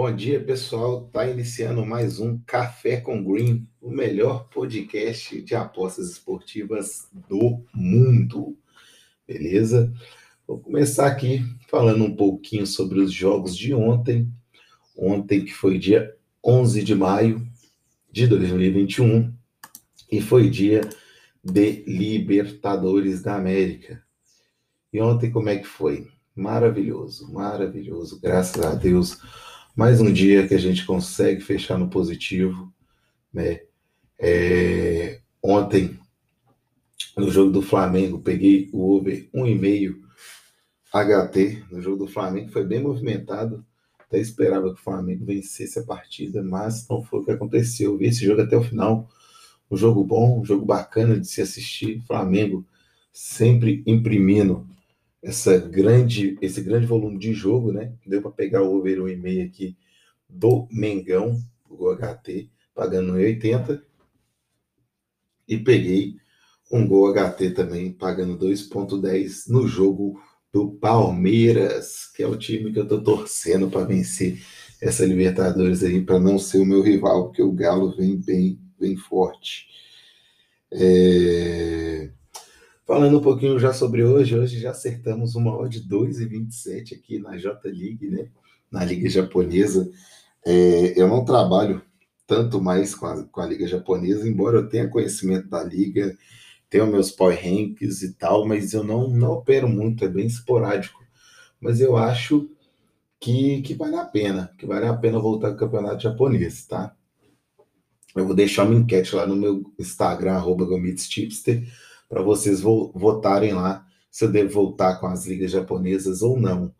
Bom dia, pessoal. Está iniciando mais um Café com Green, o melhor podcast de apostas esportivas do mundo. Beleza? Vou começar aqui falando um pouquinho sobre os jogos de ontem. Ontem, que foi dia 11 de maio de 2021, e foi dia de Libertadores da América. E ontem, como é que foi? Maravilhoso, maravilhoso, graças a Deus. Mais um dia que a gente consegue fechar no positivo, né? É, ontem, no jogo do Flamengo, peguei o over 1,5 HT no jogo do Flamengo, foi bem movimentado. Até esperava que o Flamengo vencesse a partida, mas não foi o que aconteceu. Eu vi esse jogo até o final. Um jogo bom, um jogo bacana de se assistir. Flamengo sempre imprimindo essa grande, esse grande volume de jogo, né? Deu para pegar o over 1,5 aqui do Mengão, o HT, pagando 1,80. E peguei um gol HT também, pagando 2,10 no jogo do Palmeiras, que é o time que eu tô torcendo para vencer essa Libertadores aí, para não ser o meu rival, porque o Galo vem bem, bem forte. É... Falando um pouquinho já sobre hoje, hoje já acertamos uma odd de 2,27 aqui na J-League, né? Na Liga Japonesa. É, eu não trabalho tanto mais com a, com a Liga Japonesa, embora eu tenha conhecimento da Liga, tenho meus power ranks e tal, mas eu não, não opero muito, é bem esporádico. Mas eu acho que, que vale a pena, que vale a pena voltar ao campeonato japonês, tá? Eu vou deixar uma enquete lá no meu Instagram, arroba para vocês votarem lá se eu devo voltar com as ligas japonesas ou não,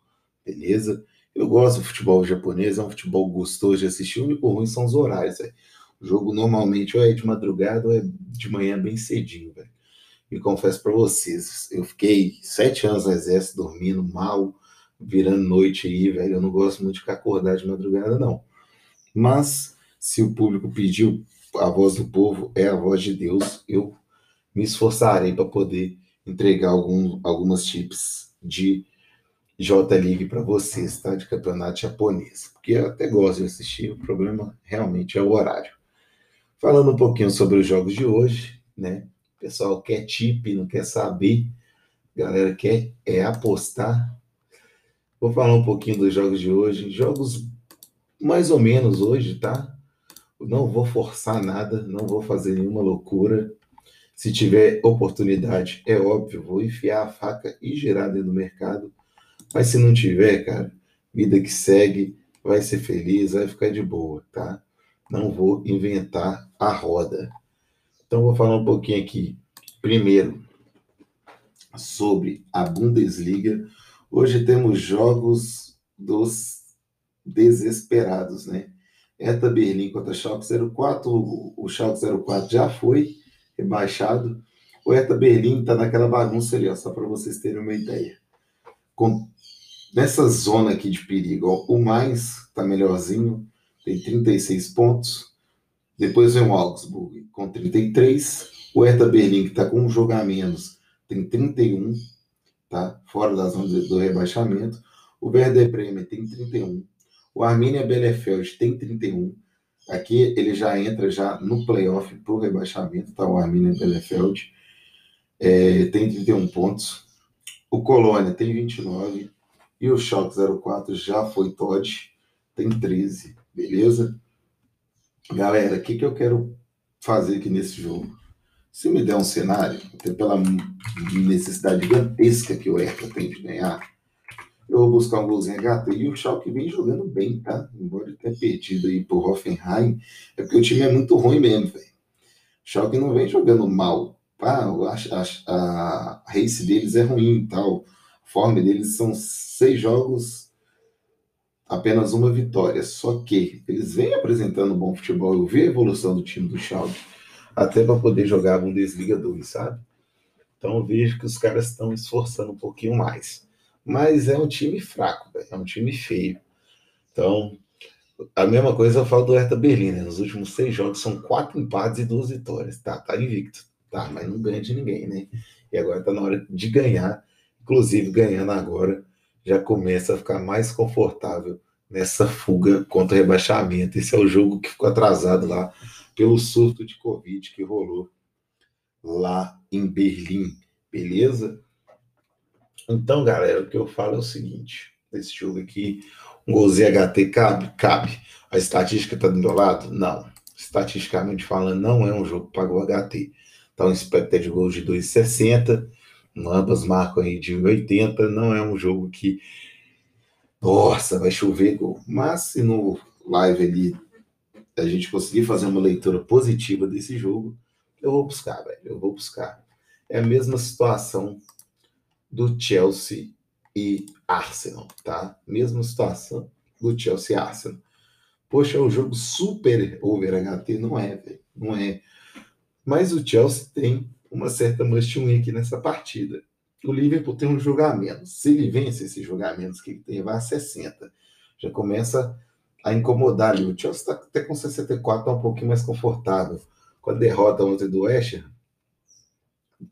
beleza? Eu gosto do futebol japonês, é um futebol gostoso de assistir, o único ruim são os horários, véio. O jogo normalmente ou é de madrugada ou é de manhã bem cedinho, velho. E confesso para vocês, eu fiquei sete anos no exército dormindo mal, virando noite aí, velho. Eu não gosto muito de ficar acordado de madrugada, não. Mas se o público pediu, a voz do povo é a voz de Deus, eu me esforçarei para poder entregar algum, algumas tips de J-League para vocês, tá? De campeonato japonês. Porque eu até gosto de assistir, o problema realmente é o horário. Falando um pouquinho sobre os jogos de hoje, né? O pessoal quer tip, não quer saber. A galera quer é apostar. Vou falar um pouquinho dos jogos de hoje. Jogos mais ou menos hoje, tá? Não vou forçar nada, não vou fazer nenhuma loucura. Se tiver oportunidade, é óbvio, vou enfiar a faca e girar dentro do mercado. Mas se não tiver, cara, vida que segue, vai ser feliz, vai ficar de boa, tá? Não vou inventar a roda. Então, vou falar um pouquinho aqui, primeiro, sobre a Bundesliga. Hoje temos jogos dos desesperados, né? Eta Berlim contra Schalke 04, o Schalke 04 já foi rebaixado. O Hertha Berlim está naquela bagunça ali, ó, só para vocês terem uma ideia. Com, nessa zona aqui de perigo, ó, o mais está melhorzinho, tem 36 pontos. Depois vem o Augsburg com 33. O Hertha Berlim, que está com um jogo a menos, tem 31, tá? fora da zona do rebaixamento. O Werder Bremen tem 31. O Arminia Bielefeld tem 31. Aqui ele já entra já no playoff para o rebaixamento, tá? O Arminia Bielefeld é, tem 31 pontos. O Colônia tem 29. E o Schalke 04 já foi Todd, tem 13. Beleza? Galera, o que, que eu quero fazer aqui nesse jogo? Se me der um cenário, até pela necessidade gigantesca que o Hertha tem de ganhar, eu vou buscar um golzinho HT. E o Schalke vem jogando bem, tá? Tenha perdido aí pro Hoffenheim, é porque o time é muito ruim mesmo, velho. Schalke não vem jogando mal. Ah, a, a, a race deles é ruim e tal. A forma deles são seis jogos, apenas uma vitória. Só que eles vêm apresentando bom futebol. Eu vi a evolução do time do Schalke. Até para poder jogar a Bundesliga 2, sabe? Então eu vejo que os caras estão esforçando um pouquinho mais mas é um time fraco, véio, é um time feio. Então, a mesma coisa eu falo do Hertha Berlim, né? Nos últimos seis jogos são quatro empates e duas vitórias. Tá, tá invicto, tá, mas não ganha de ninguém, né? E agora tá na hora de ganhar. Inclusive, ganhando agora, já começa a ficar mais confortável nessa fuga contra o rebaixamento. Esse é o jogo que ficou atrasado lá pelo surto de Covid que rolou lá em Berlim, beleza? Então, galera, o que eu falo é o seguinte: esse jogo aqui, um HT cabe? Cabe. A estatística tá do meu lado? Não. Estatisticamente falando, não é um jogo para o HT. Tá um expected de gols de 2,60, ambas marcam aí de 1,80. Não é um jogo que, nossa, vai chover gol. Mas se no live ali a gente conseguir fazer uma leitura positiva desse jogo, eu vou buscar, velho. Eu vou buscar. É a mesma situação do Chelsea e Arsenal, tá? Mesma situação do Chelsea Arsenal. Poxa, é um jogo super over HT. Não é, velho. Não é. Mas o Chelsea tem uma certa must win aqui nessa partida. O Liverpool tem um menos. Se ele vence esses jogamentos que ele tem, vai a 60. Já começa a incomodar ali. O Chelsea está até com 64, está um pouquinho mais confortável. Com a derrota ontem do West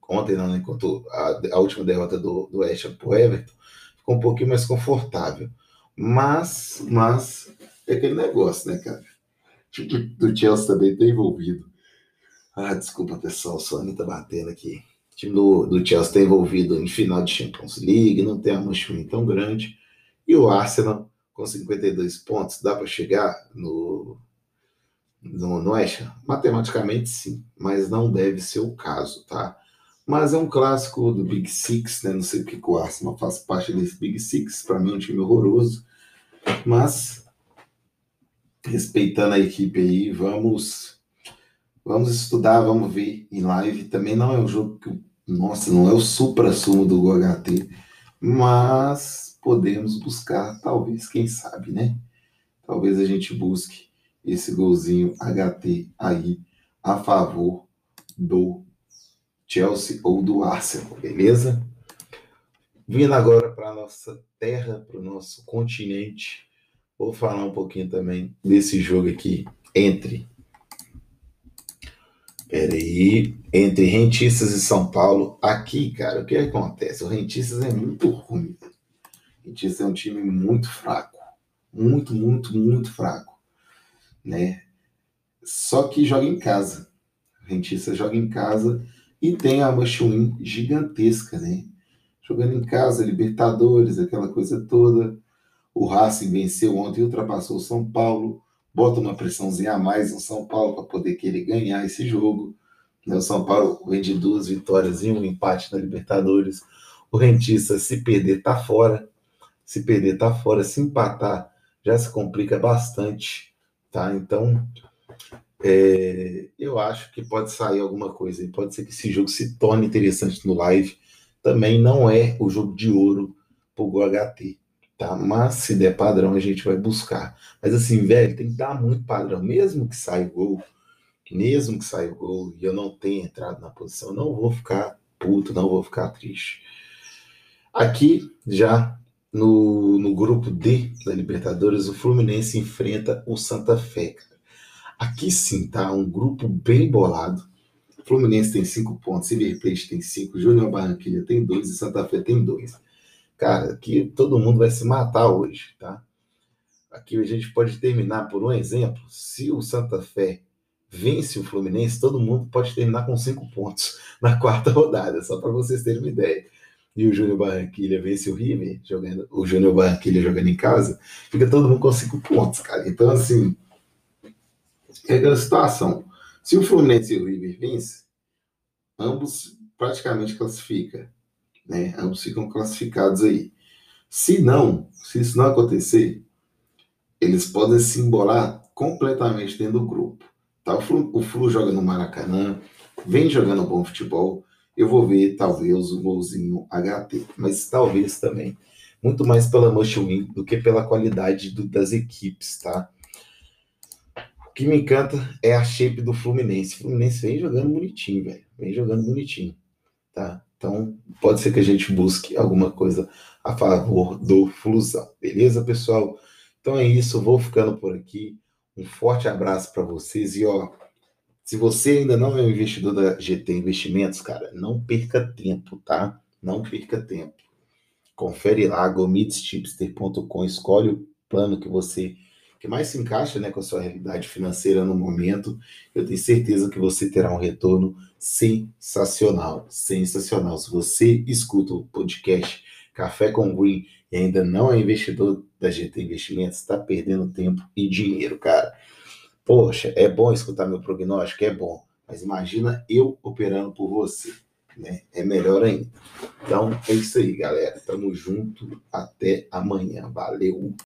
ontem não, né? Enquanto a, a última derrota do, do West para Everton, ficou um pouquinho mais confortável. Mas, mas, é aquele negócio, né, cara? O time do Chelsea também está envolvido. Ah, desculpa, pessoal, o Sony tá batendo aqui. O time do, do Chelsea está envolvido em final de Champions League, não tem uma mancha tão grande. E o Arsenal com 52 pontos, dá para chegar no, no, no Matematicamente, sim, mas não deve ser o caso, tá? Mas é um clássico do Big Six, né? Não sei porque o Arsenal faz parte desse Big Six, para mim é um time horroroso. Mas, respeitando a equipe aí, vamos vamos estudar, vamos ver em live. Também não é um jogo que, nossa, não é o supra-sumo do GHT, mas podemos buscar, talvez, quem sabe, né? Talvez a gente busque esse golzinho HT aí a favor do Chelsea ou do Arsenal, beleza? Vindo agora para a nossa terra, para o nosso continente, vou falar um pouquinho também desse jogo aqui entre. Peraí, entre Rentistas e São Paulo. Aqui, cara, o que acontece? O Rentistas é muito ruim. Rentistas é um time muito fraco. Muito, muito, muito fraco. Né? Só que joga em casa. Rentista joga em casa e tem a Machuin gigantesca, né? Jogando em casa, Libertadores, aquela coisa toda. O Racing venceu ontem, ultrapassou o São Paulo, bota uma pressãozinha a mais no São Paulo para poder querer ganhar esse jogo. Né? O São Paulo vem de duas vitórias e um empate na Libertadores. O Rentista, se perder, tá fora. Se perder, tá fora. Se empatar, já se complica bastante, tá? Então, é, eu acho que pode sair alguma coisa e pode ser que esse jogo se torne interessante no live. Também não é o jogo de ouro pro GHT, tá? Mas se der padrão, a gente vai buscar. Mas assim, velho, tem que dar muito padrão, mesmo que saia o gol, mesmo que saia o gol e eu não tenha entrado na posição, não vou ficar puto, não vou ficar triste. Aqui já no, no grupo D da Libertadores, o Fluminense enfrenta o Santa Fé. Aqui sim, tá? Um grupo bem bolado. Fluminense tem cinco pontos, River Plate tem cinco, Júnior Barranquilla tem dois e Santa Fé tem dois. Cara, aqui todo mundo vai se matar hoje, tá? Aqui a gente pode terminar por um exemplo. Se o Santa Fé vence o Fluminense, todo mundo pode terminar com cinco pontos na quarta rodada, só para vocês terem uma ideia e o Júnior Barranquilha vence o River, jogando, o Júnior Barranquilha jogando em casa, fica todo mundo com cinco pontos, cara. Então, assim, é aquela situação. Se o Fluminense e o River vence, ambos praticamente classificam, né? Ambos ficam classificados aí. Se não, se isso não acontecer, eles podem se embolar completamente dentro do grupo. Tá? O, Flu, o Flu joga no Maracanã, vem jogando bom futebol, eu vou ver talvez o golzinho HT, mas talvez também muito mais pela Win do que pela qualidade do, das equipes, tá? O que me encanta é a shape do Fluminense. O Fluminense vem jogando bonitinho, velho. Vem jogando bonitinho, tá? Então, pode ser que a gente busque alguma coisa a favor do Flusão. Beleza, pessoal? Então é isso, vou ficando por aqui. Um forte abraço para vocês e ó, se você ainda não é um investidor da GT Investimentos, cara, não perca tempo, tá? Não perca tempo. Confere lá, gomitschipster.com, escolhe plano que você que mais se encaixa né, com a sua realidade financeira no momento, eu tenho certeza que você terá um retorno sensacional. Sensacional. Se você escuta o podcast Café com Green e ainda não é investidor da GT Investimentos, está perdendo tempo e dinheiro, cara. Poxa, é bom escutar meu prognóstico? É bom. Mas imagina eu operando por você. Né? É melhor ainda. Então é isso aí, galera. Tamo junto. Até amanhã. Valeu.